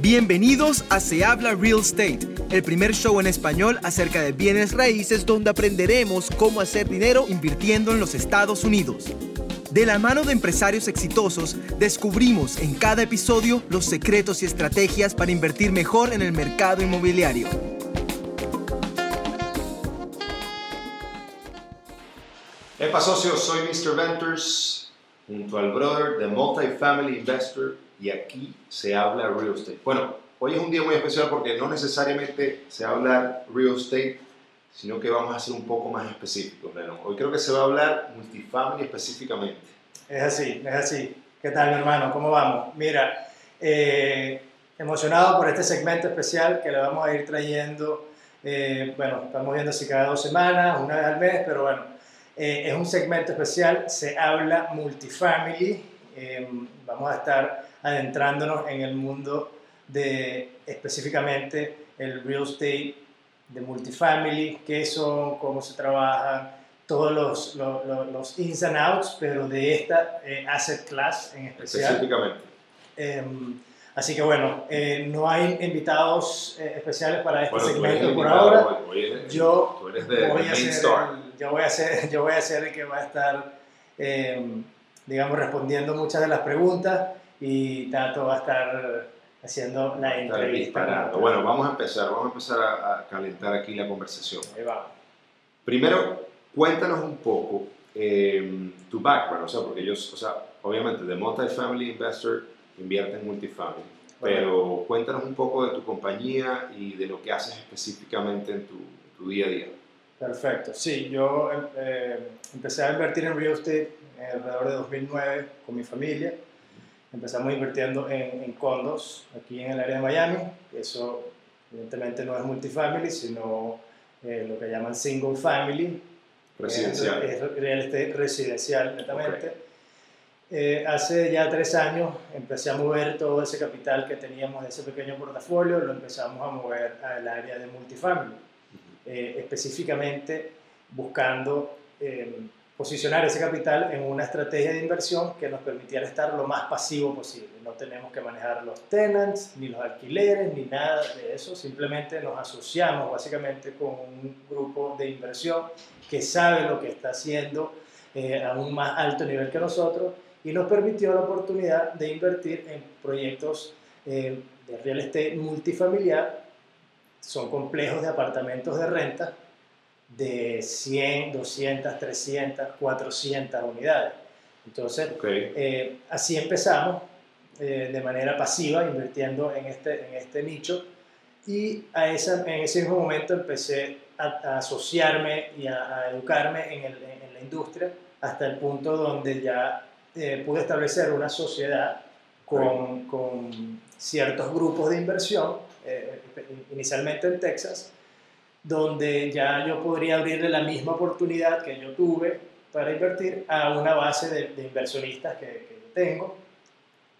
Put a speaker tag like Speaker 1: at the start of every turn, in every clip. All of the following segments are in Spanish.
Speaker 1: Bienvenidos a Se Habla Real Estate, el primer show en español acerca de bienes raíces donde aprenderemos cómo hacer dinero invirtiendo en los Estados Unidos. De la mano de empresarios exitosos, descubrimos en cada episodio los secretos y estrategias para invertir mejor en el mercado inmobiliario.
Speaker 2: Epa socios, soy Mr. Ventures, junto al brother de Multifamily Investor y aquí se habla real estate. Bueno, hoy es un día muy especial porque no necesariamente se habla real estate, sino que vamos a ser un poco más específicos. Hoy creo que se va a hablar multifamily específicamente.
Speaker 3: Es así, es así. ¿Qué tal, mi hermano? ¿Cómo vamos? Mira, eh, emocionado por este segmento especial que le vamos a ir trayendo. Eh, bueno, estamos viendo si cada dos semanas, una vez al mes, pero bueno, eh, es un segmento especial. Se habla multifamily. vamos a estar adentrándonos en el mundo de específicamente el real estate de multifamily, qué son, cómo se trabaja, todos los, los, los ins and outs, pero de esta eh, asset class en especial.
Speaker 2: Específicamente.
Speaker 3: Em, así que bueno, eh, no hay invitados eh, especiales para este segmento por ahora. yo, voy a ser, yo, voy a ser, yo voy a ser el que va a estar, em, digamos, respondiendo muchas de las preguntas y Tato va a estar haciendo la entrevista.
Speaker 2: Bueno, vamos a empezar, vamos a empezar a, calentar aquí la conversación.
Speaker 3: Ahí va.
Speaker 2: Primero, cuéntanos un poco eh, tu background, o sea, porque yo, o sea, obviamente de multifamily investor invierte en multifamily, pero cuéntanos un poco de tu compañía y de lo que haces específicamente en tu, tu día a día.
Speaker 3: Perfecto, sí, yo eh, empecé a invertir en real estate alrededor de 2009 con mi familia empezamos invirtiendo en, en, condos aquí en el área de Miami. Eso evidentemente no es multifamily, sino eh, lo que llaman single family.
Speaker 2: Residencial.
Speaker 3: Es, real estate residencial, netamente. Eh, hace ya tres años empecé a mover todo ese capital que teníamos de ese pequeño portafolio, lo empezamos a mover al área de multifamily, eh, específicamente buscando posicionar ese capital en una estrategia de inversión que nos permitiera estar lo más pasivo posible. No tenemos que manejar los tenants, ni los alquileres, ni nada de eso. Simplemente nos asociamos básicamente con un grupo de inversión que sabe lo que está haciendo eh, a un más alto nivel que nosotros y nos permitió la oportunidad de invertir en proyectos eh, de real estate multifamiliar. Son complejos de apartamentos de renta de 100, 200, 300, 400 unidades. Entonces, eh, así empezamos eh, de manera pasiva, invirtiendo en este, en este nicho. Y a esa, en ese mismo momento empecé a, asociarme y a, educarme en, el, en, la industria hasta el punto donde ya eh, pude establecer una sociedad con, con ciertos grupos de inversión, inicialmente en Texas, donde ya yo podría abrirle la misma oportunidad que yo tuve para invertir a una base de, inversionistas que, que, yo tengo.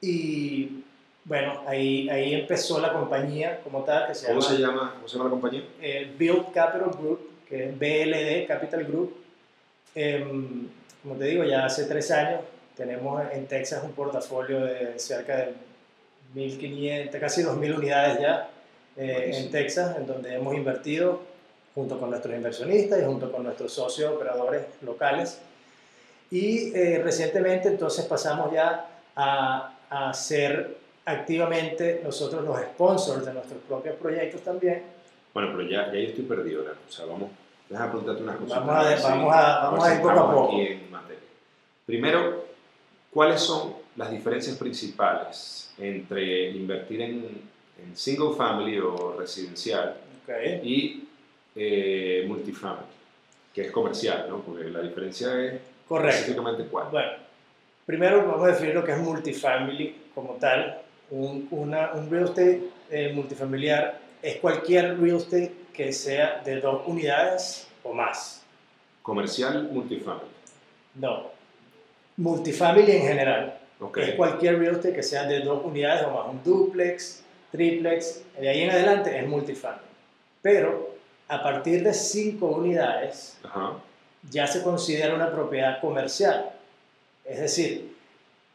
Speaker 3: Y bueno, ahí, ahí empezó la compañía como tal. Que se
Speaker 2: ¿Cómo, se llama, ¿Cómo se llama la compañía?
Speaker 3: Eh, Build Capital Group, que es BLD Capital Group. Em, como te digo, ya hace tres años tenemos en Texas un portafolio de cerca de 1.500, casi 2.000 unidades ya eh, en Texas, en donde hemos invertido junto con nuestros inversionistas y junto con nuestros socios operadores locales. Y eh, recientemente entonces pasamos ya a, a, ser activamente nosotros los sponsors de nuestros propios proyectos también.
Speaker 2: Bueno, pero ya, ya yo estoy perdido, ¿no? O sea, vamos, déjame preguntarte unas cosas.
Speaker 3: Vamos a, vamos a, vamos a ir poco a poco.
Speaker 2: Primero, ¿cuáles son las diferencias principales entre invertir en, en single family o residencial
Speaker 3: okay.
Speaker 2: y eh, multifamily, que es comercial, ¿no? Porque la diferencia es
Speaker 3: Correcto.
Speaker 2: específicamente cuál.
Speaker 3: Bueno, primero vamos a definir lo que es multifamily como tal. Un, una, un real estate eh, multifamiliar es cualquier real estate que sea de dos unidades o más.
Speaker 2: Comercial, multifamily.
Speaker 3: No, multifamily en general.
Speaker 2: Okay.
Speaker 3: Es cualquier real estate que sea de dos unidades o más. Un duplex, triplex, de ahí en adelante es multifamily. Pero a partir de 5 unidades ya se considera una propiedad comercial. Es decir,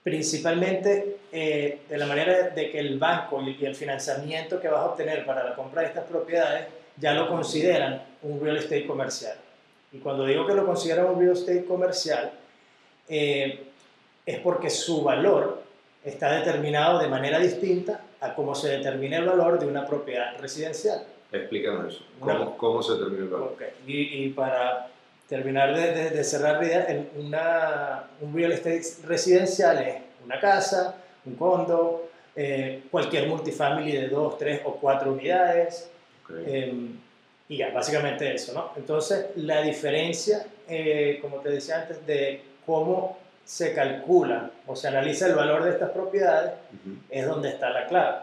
Speaker 3: principalmente eh, de la manera de que el banco y el financiamiento que vas a obtener para la compra de estas propiedades ya lo consideran un real estate comercial. Y cuando digo que lo consideran un real estate comercial, eh, es porque su valor está determinado de manera distinta a cómo se determina el valor de una propiedad residencial.
Speaker 2: Explícanos eso. ¿Cómo, cómo se determina el valor?
Speaker 3: Y, y, para terminar de, de, cerrar la idea, una, un real estate residencial es una casa, un condo, eh, cualquier multifamily de dos, tres o cuatro unidades. Em, y ya, básicamente eso, ¿no? Entonces, la diferencia, eh, como te decía antes, de cómo se calcula o se analiza el valor de estas propiedades, es donde está la clave.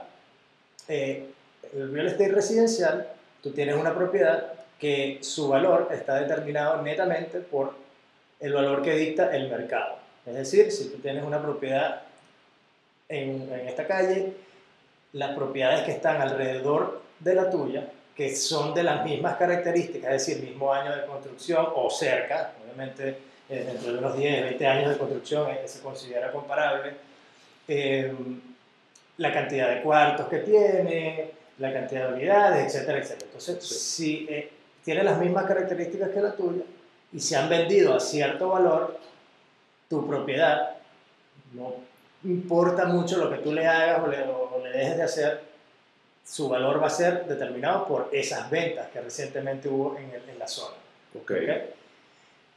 Speaker 3: Eh, el real estate residencial, tú tienes una propiedad que su valor está determinado netamente por el valor que dicta el mercado. Es decir, si tú tienes una propiedad en, en esta calle, las propiedades que están alrededor de la tuya, que son de las mismas características, es decir, mismo año de construcción o cerca, obviamente eh, dentro de unos 10, 20 años de construcción eh, se considera comparable, eh, la cantidad de cuartos que tiene, la cantidad de unidades, etcétera, etcétera. Entonces, si tiene las mismas características que la tuya y se han vendido a cierto valor, tu propiedad, no importa mucho lo que tú le hagas o le, o le dejes de hacer, su valor va a ser determinado por esas ventas que recientemente hubo en, en la zona.
Speaker 2: Okay.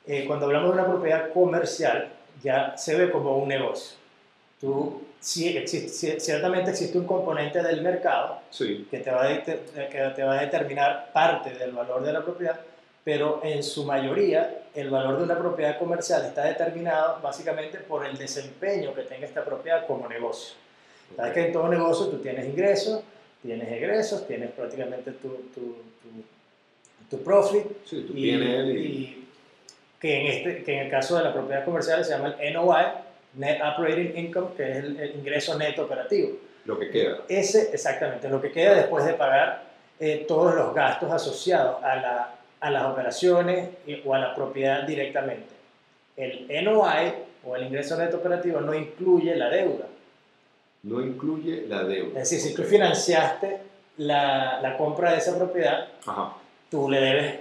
Speaker 3: Eh, cuando hablamos de una propiedad comercial, ya se ve como un negocio. Tú, sí, existe, ciertamente existe un componente del mercado que, te va a, que te va a determinar parte del valor de la propiedad, pero en su mayoría el valor de una propiedad comercial está determinado básicamente por el desempeño que tenga esta propiedad como negocio. Sabes que en todo negocio tú tienes ingresos, tienes egresos, tienes prácticamente tu, tu, tu, profit.
Speaker 2: Sí,
Speaker 3: y, y, que, en este, que en el caso de la propiedad comercial se llama el NOI, Net Operating Income, que es el, ingreso neto operativo.
Speaker 2: Lo que queda.
Speaker 3: Ese, exactamente, lo que queda después de pagar eh, todos los gastos asociados a, la, a las operaciones o a la propiedad directamente. El NOI o el ingreso neto operativo no incluye la deuda
Speaker 2: no incluye la deuda.
Speaker 3: Es decir, si tú financiaste la, la, compra de esa propiedad, tú le debes,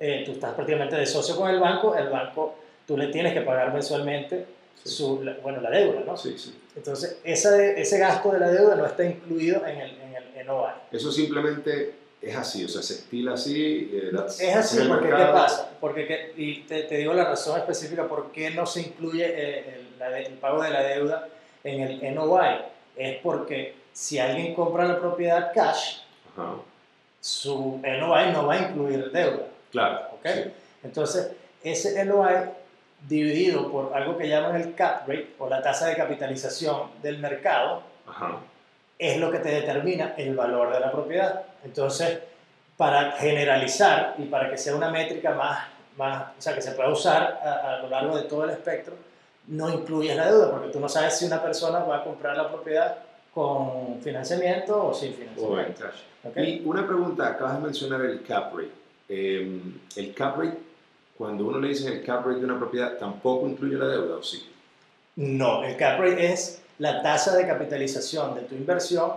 Speaker 3: eh, tú estás prácticamente de socio con el banco, el banco, tú le tienes que pagar mensualmente su, la, bueno, la deuda, ¿no?
Speaker 2: Sí, sí.
Speaker 3: Entonces, ese, ese gasto de la deuda no está incluido en el, en el NOI.
Speaker 2: Eso simplemente es así, o sea, se estila así.
Speaker 3: Eh, es así, porque ¿qué pasa? Porque, y te, te, digo la razón específica por qué no se incluye eh, el, el, pago de la deuda en el NOI es porque si alguien compra la propiedad cash, su NOI no va a incluir deuda.
Speaker 2: Claro.
Speaker 3: ¿okay? Entonces, ese NOI dividido por algo que llaman el cap rate o la tasa de capitalización del mercado, es lo que te determina el valor de la propiedad. Entonces, para generalizar y para que sea una métrica más, más o sea, que se pueda usar a, a lo largo de todo el espectro, no incluyes la deuda, porque tú no sabes si una persona va a comprar la propiedad con financiamiento o sin financiamiento.
Speaker 2: Y una pregunta, acabas de mencionar el cap rate. Em, el cap rate, cuando uno le dice el cap rate de una propiedad, ¿tampoco incluye la deuda o sí?
Speaker 3: No, el cap rate es la tasa de capitalización de tu inversión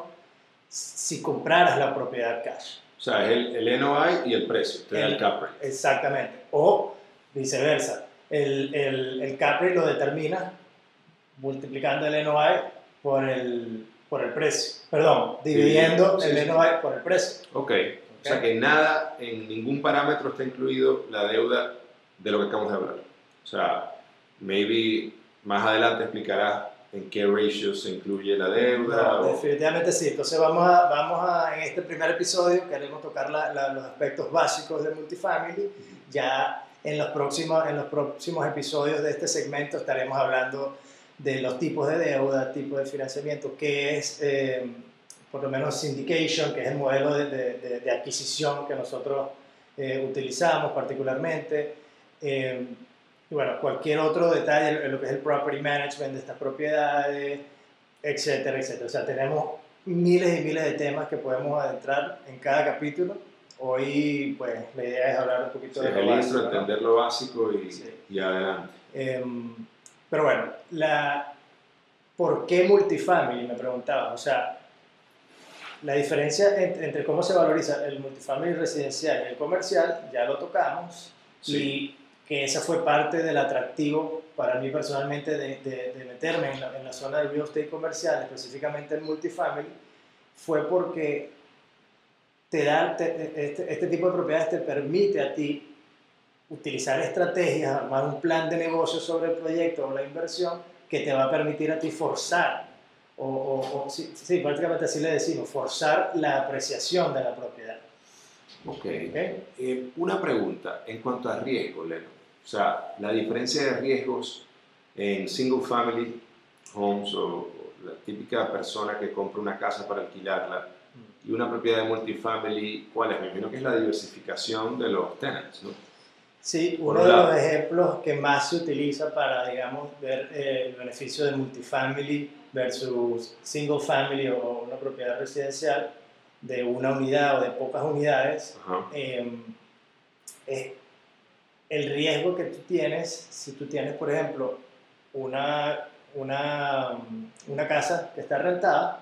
Speaker 3: si compraras la propiedad cash.
Speaker 2: O sea, es el, el NOI y el precio, te da el cap rate.
Speaker 3: Exactamente. O viceversa el, el, el cap rate lo determina multiplicando el NOI por el, por el precio. Perdón, dividiendo el NOI por el precio.
Speaker 2: ok. O sea que nada, en ningún parámetro está incluido la deuda de lo que acabamos de hablar. O sea, maybe más adelante explicará en qué ratio se incluye la deuda.
Speaker 3: Definitivamente sí. Entonces vamos a, vamos a, en este primer episodio queremos tocar la, los aspectos básicos de multifamily. Ya en los, próximos, en los próximos episodios de este segmento estaremos hablando de los tipos de deuda, tipos de financiamiento, que es eh, por lo menos syndication, que es el modelo de, de, de adquisición que nosotros eh, utilizamos particularmente. Eh, y bueno, cualquier otro detalle lo que es el property management de estas propiedades, etcétera, etcétera. O sea, tenemos miles y miles de temas que podemos adentrar en cada capítulo Hoy, pues, la idea es hablar un poquito de
Speaker 2: lo básico. entender lo básico y, y adelante.
Speaker 3: Em, pero bueno, la, ¿por qué multifamily? Me preguntaba. O sea, la diferencia entre, cómo se valoriza el multifamily residencial y el comercial, ya lo tocamos. Y que esa fue parte del atractivo para mí personalmente de, de, meterme en la, en la, zona del real estate comercial, específicamente el multifamily, fue porque te da, este, este, tipo de propiedades te permite a ti utilizar estrategias, armar un plan de negocio sobre el proyecto o la inversión que te va a permitir a ti forzar, o, o, sí, sí, prácticamente así le decimos, forzar la apreciación de la propiedad.
Speaker 2: Ok. ¿Okay? Eh, una pregunta en cuanto a riesgo, Leno. O sea, la diferencia de riesgos en single family homes o, la típica persona que compra una casa para alquilarla y una propiedad de multifamily, ¿cuál es? Me imagino que es la diversificación de los tenants, ¿no?
Speaker 3: Sí, uno de los ejemplos que más se utiliza para, digamos, ver eh, el beneficio de multifamily versus single family o una propiedad residencial de una unidad o de pocas unidades, es el riesgo que tú tienes si tú tienes, por ejemplo, una, una, una casa que está rentada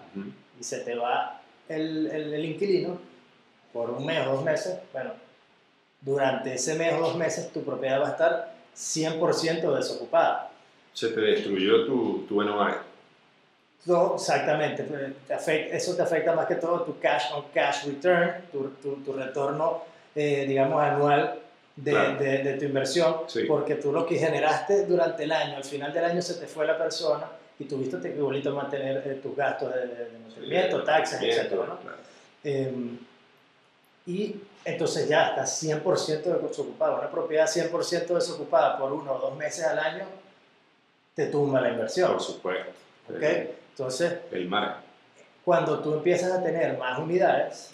Speaker 3: y se te va el, el, el, inquilino por un mes o dos meses, bueno, durante ese mes o dos meses tu propiedad va a estar 100% desocupada.
Speaker 2: Se te destruyó tu, tu NOI.
Speaker 3: No, exactamente. eso te afecta más que todo tu cash on cash return, tu, tu, tu retorno, eh, digamos, anual de, de, de tu inversión, porque tú lo que generaste durante el año, al final del año se te fue la persona y tuviste que igualito mantener eh, tus gastos de, de mantenimiento, taxes, etc. ¿no? Eh, y entonces ya estás 100% desocupado. Una propiedad 100% desocupada por uno o dos meses al año te tumba la inversión.
Speaker 2: Por supuesto.
Speaker 3: ¿Okay? Entonces,
Speaker 2: el mar.
Speaker 3: Cuando tú empiezas a tener más unidades,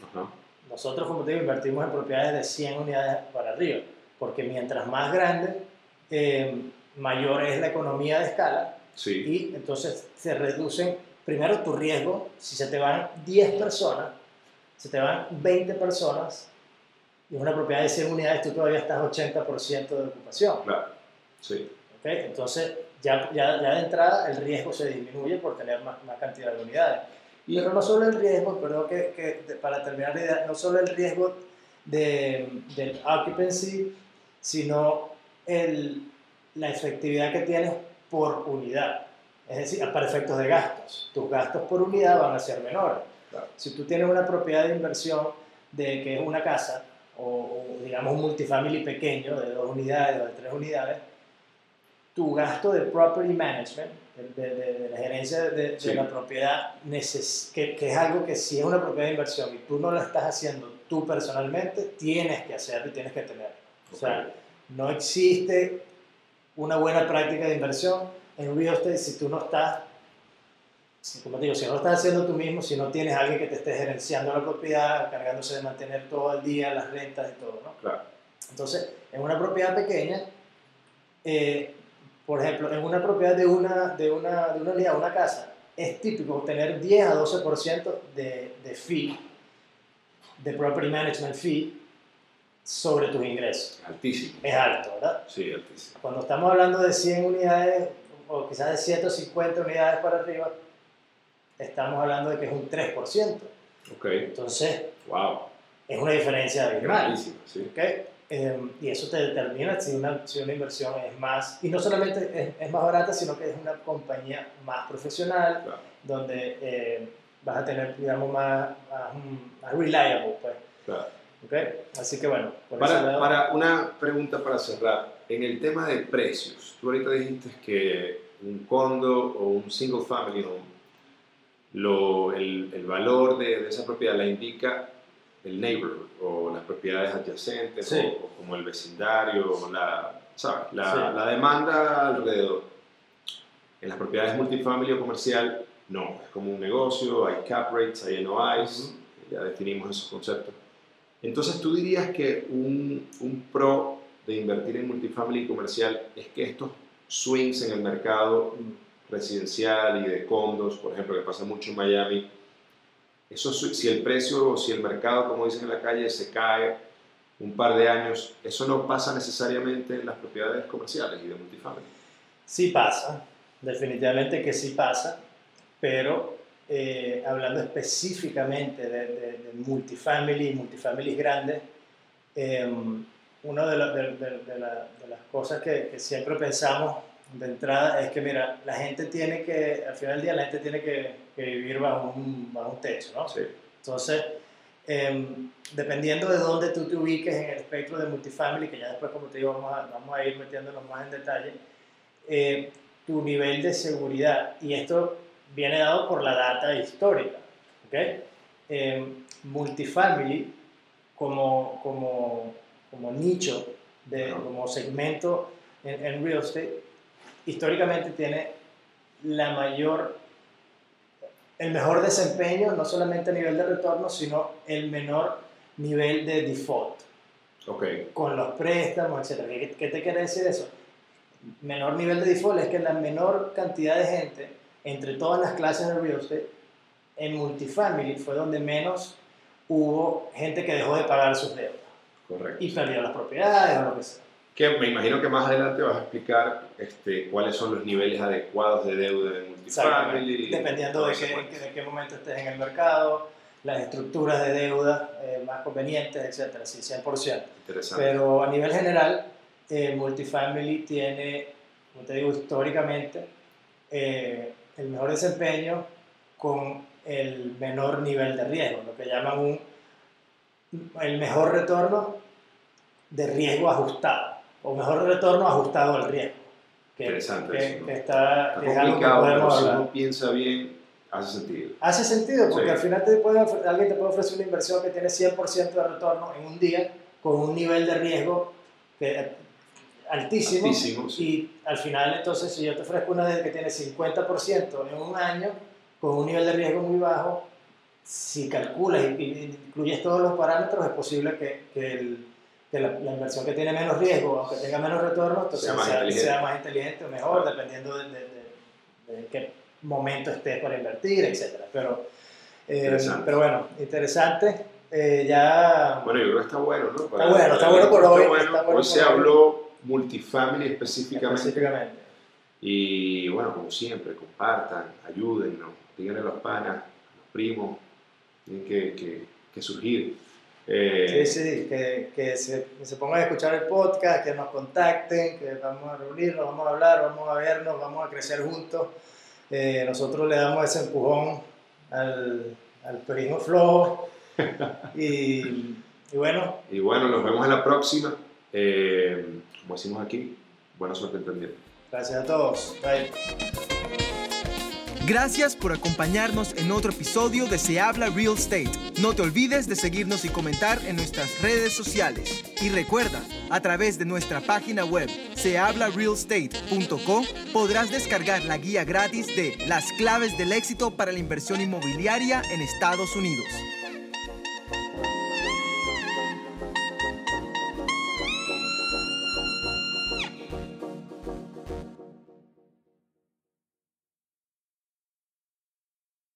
Speaker 3: nosotros, como te digo, invertimos en propiedades de 100 unidades para arriba, porque mientras más grande, eh, mayor es la economía de escala
Speaker 2: sí.
Speaker 3: y entonces se reducen primero tu riesgo. Si se te van 10 personas, se te van 20 personas y en una propiedad de 100 unidades tú todavía estás 80% de ocupación.
Speaker 2: Claro, sí.
Speaker 3: ¿Okay? Entonces, ya, ya, ya, de entrada el riesgo se disminuye por tener más, más cantidad de unidades. Pero no solo el riesgo, perdón que, que para terminar la idea, no solo el riesgo de, del occupancy, sino el, la efectividad que tienes por unidad. Es decir, para efectos de gastos. Tus gastos por unidad van a ser menores. Si tú tienes una propiedad de inversión de que es una casa o, digamos un multifamily pequeño de dos unidades o de tres unidades, tu gasto de property management, de, de, la gerencia de, la propiedad, que, que, es algo que si es una propiedad de inversión y tú no la estás haciendo tú personalmente, tienes que hacerlo y tienes que tenerlo. O sea, no existe una buena práctica de inversión en real estate si tú no estás como te digo, si no lo estás haciendo tú mismo, si no tienes alguien que te esté gerenciando la propiedad, encargándose de mantener todo el día las rentas y todo, ¿no?
Speaker 2: Claro.
Speaker 3: Entonces, en una propiedad pequeña, eh, por ejemplo, en una propiedad de una, de una, de una unidad, una casa, es típico tener 10 a 12% de, de fee, de property management fee, sobre tus ingresos.
Speaker 2: Altísimo.
Speaker 3: Es alto, ¿verdad?
Speaker 2: Sí, altísimo.
Speaker 3: Cuando estamos hablando de 100 unidades, o quizás de 150 unidades para arriba, estamos hablando de que es un 3%.
Speaker 2: Okay.
Speaker 3: Entonces,
Speaker 2: wow.
Speaker 3: es una diferencia abismal.
Speaker 2: Sí.
Speaker 3: Okay. Eh, y eso te determina si una, si una inversión es más, y no solamente es, es, más barata, sino que es una compañía más profesional,
Speaker 2: claro.
Speaker 3: donde eh, vas a tener, digamos, más, más, más reliable. Pues.
Speaker 2: Claro.
Speaker 3: Okay. Así que bueno.
Speaker 2: Para, lado... para una pregunta para cerrar, en el tema de precios, tú ahorita dijiste que un condo o un single family home lo, el, el, valor de, de, esa propiedad la indica el neighborhood o las propiedades adyacentes
Speaker 3: sí.
Speaker 2: o, o, como el vecindario, la, ¿sabes? La, sí. la, demanda alrededor. En las propiedades multifamily o comercial, no, es como un negocio, hay cap rates, hay NOIs, uh -huh. ya definimos esos conceptos. Entonces tú dirías que un, un pro de invertir en multifamily y comercial es que estos swings en el mercado residencial y de condos, por ejemplo, que pasa mucho en Miami, eso, si el precio o si el mercado, como dicen en la calle, se cae un par de años, eso no pasa necesariamente en las propiedades comerciales y de multifamily.
Speaker 3: Sí pasa, definitivamente que sí pasa. pero eh, hablando específicamente de, de, multifamily, multifamilies grandes, eh, una de, de, las cosas que, siempre pensamos de entrada es que, mira, la gente tiene que, al final del día, la gente tiene que, vivir bajo un, bajo un, techo, ¿no?
Speaker 2: Sí.
Speaker 3: Entonces, em, dependiendo de dónde tú te ubiques en el espectro de multifamily, que ya después, como te digo, vamos a, vamos a ir metiéndonos más en detalle, eh, tu nivel de seguridad, y esto viene dado por la data histórica, ¿ok? Em, multifamily como, como, como nicho, de, como segmento en, en real estate, históricamente tiene la mayor, el mejor desempeño, no solamente a nivel de retorno, sino el menor nivel de default.
Speaker 2: Okay.
Speaker 3: Con los préstamos, etc. ¿Qué, ¿Qué, te quiere decir eso? Menor nivel de default es que la menor cantidad de gente entre todas las clases de real estate en multifamily fue donde menos hubo gente que dejó de pagar sus deudas.
Speaker 2: Correcto.
Speaker 3: Y perdió las propiedades o lo que sea
Speaker 2: que me imagino que más adelante vas a explicar este, cuáles son los niveles adecuados de deuda en multifamily.
Speaker 3: Dependiendo de qué, de qué momento estés en el mercado, las estructuras de deuda eh, más convenientes, etcétera, sí, 100%.
Speaker 2: Interesante.
Speaker 3: Pero a nivel general, eh, multifamily tiene, como te digo, históricamente, eh, el mejor desempeño con el menor nivel de riesgo, lo que llaman un, el mejor retorno de riesgo ajustado o mejor retorno ajustado al riesgo.
Speaker 2: Que, Interesante.
Speaker 3: Que, está,
Speaker 2: que es algo que podemos si uno piensa bien, hace sentido.
Speaker 3: Hace sentido, porque al final te puede, alguien te puede ofrecer una inversión que tiene 100% de retorno en un día con un nivel de riesgo que, altísimo,
Speaker 2: altísimo
Speaker 3: y al final entonces si yo te ofrezco una que tiene 50% en un año con un nivel de riesgo muy bajo, si calculas y, incluyes todos los parámetros es posible que, que el que la, inversión que tiene menos riesgo, aunque tenga menos retorno, entonces sea más, inteligente. o mejor, dependiendo de, de, qué momento estés para invertir, etc. Pero, eh, pero bueno, interesante. Eh, ya...
Speaker 2: Bueno, yo creo que está bueno, ¿no?
Speaker 3: está bueno, está bueno por hoy.
Speaker 2: hoy se habló multifamily específicamente.
Speaker 3: específicamente.
Speaker 2: Y bueno, como siempre, compartan, ayúdennos, díganle a los panas, a los primos, tienen que, que, que surgir.
Speaker 3: Eh, sí, sí, que, que, se, se, pongan a escuchar el podcast, que nos contacten, que vamos a reunirnos, vamos a hablar, vamos a vernos, vamos a crecer juntos. Eh, nosotros le damos ese empujón al, al turismo flow. y, y, bueno.
Speaker 2: Y bueno, nos vemos en la próxima. Eh, como decimos aquí, buena suerte entendiendo.
Speaker 3: Gracias a todos. Bye.
Speaker 1: Gracias por acompañarnos en otro episodio de Se habla Real Estate. No te olvides de seguirnos y comentar en nuestras redes sociales. Y recuerda, a través de nuestra página web sehablarealestate.com podrás descargar la guía gratis de Las claves del éxito para la inversión inmobiliaria en Estados Unidos.